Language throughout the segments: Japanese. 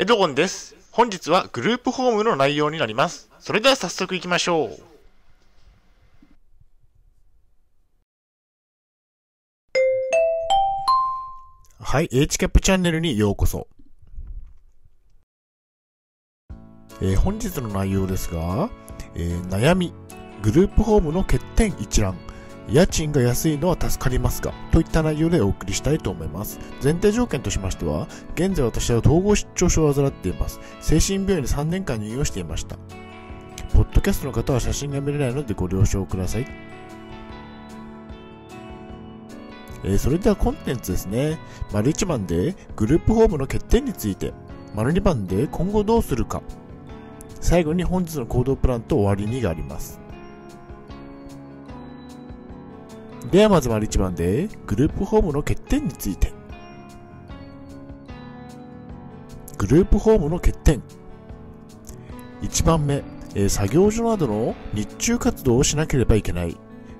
エドゴンです。本日はグループホームの内容になります。それでは早速行きましょう。はい、H キャップチャンネルにようこそ。えー本日の内容ですが、えー悩み、グループホームの欠点一覧、家賃が安いのは助かりますが、といった内容でお送りしたいと思います。前提条件としましては、現在私は統合失調症を患っています。精神病院に3年間入院をしていました。ポッドキャストの方は写真が見れないのでご了承ください。えーそれではコンテンツですね。丸1番でグループホームの欠点について。丸2番で今後どうするか。最後に本日の行動プランと終わりにがあります。ではまず丸1番でグループホームの欠点について。グループホームの欠点。1番目、えー作業所などの日中活動をしなければいけない。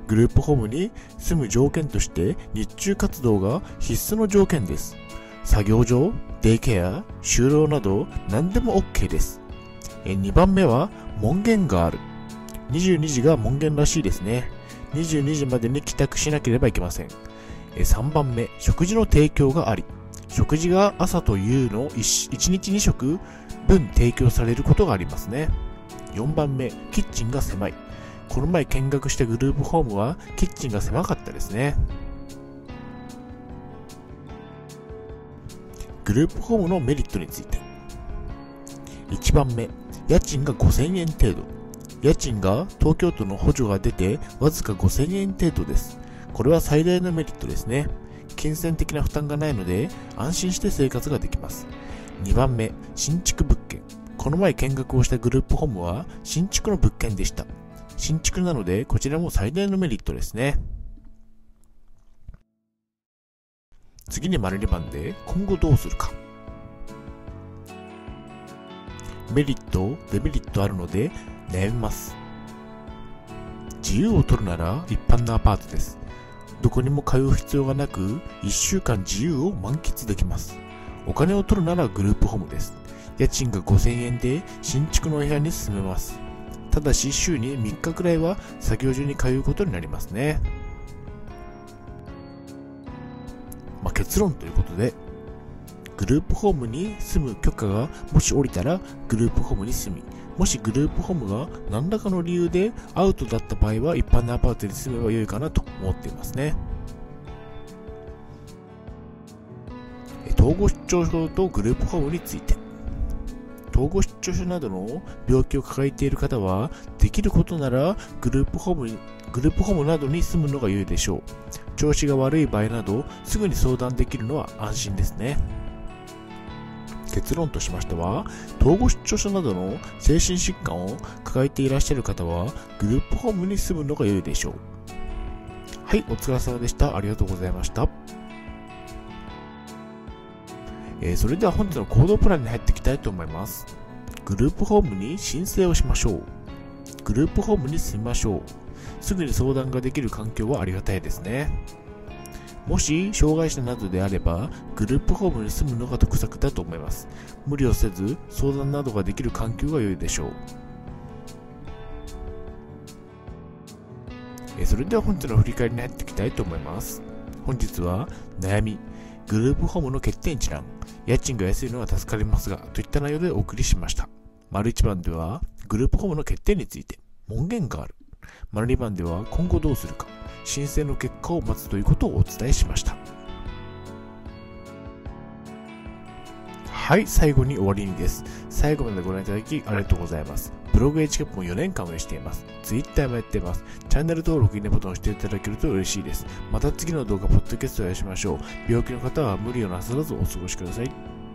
グループホームに住む条件として日中活動が必須の条件です。作業所、デイケア、就労など何でも OK です。え2番目は門限がある。22時が門限らしいですね。22時までに帰宅しなければいけません。3番目、食事の提供があり。食事が朝と夕の 1, 1日2食分提供されることがありますね。4番目、キッチンが狭い。この前見学したグループホームはキッチンが狭かったですね。グループホームのメリットについて。1番目、家賃が5000円程度。家賃が東京都の補助が出てわずか5000円程度です。これは最大のメリットですね。金銭的な負担がないので安心して生活ができます。2番目、新築物件。この前見学をしたグループホームは新築の物件でした。新築なのでこちらも最大のメリットですね。次に丸2番で今後どうするか。メリット、デメリットあるので悩みます。自由を取るなら一般のアパートです。どこにも通う必要がなく、1週間自由を満喫できます。お金を取るならグループホームです。家賃が5000円で新築のお部屋に住めます。ただし週に3日くらいは作業所に通うことになりますね。まあ、結論ということで、グループホームに住む許可がもし下りたらグループホームに住み、もしグループホームが何らかの理由でアウトだった場合は一般のアパートに住めば良いかなと思っていますね。統合失調症とグループホームについて。統合失調症などの病気を抱えている方は、できることならグループホーム、グループホームなどに住むのが良いでしょう。調子が悪い場合など、すぐに相談できるのは安心ですね。結論としましては、統合失調症などの精神疾患を抱えていらっしゃる方は、グループホームに住むのが良いでしょう。はい、お疲れ様でした。ありがとうございました。えーそれでは本日の行動プランに入っていきたいと思います。グループホームに申請をしましょう。グループホームに住みましょう。すぐに相談ができる環境はありがたいですね。もし、障害者などであれば、グループホームに住むのが得策だと思います。無理をせず、相談などができる環境が良いでしょう。それでは本日の振り返りに入っていきたいと思います。本日は、悩み、グループホームの欠点一覧、家賃が安いのは助かりますが、といった内容でお送りしました。丸1番では、グループホームの欠点について、門限がある。丸2番では、今後どうするか、申請の結果を待つということをお伝えしました。はい、最後に終わりにです。最後までご覧いただきありがとうございます。ブログ h キャップも4年間運営しています。Twitter もやっています。チャンネル登録、いいねボタンを押していただけると嬉しいです。また次の動画、ポッドキャストをお会いしましょう。病気の方は無理をなさらずお過ごしください。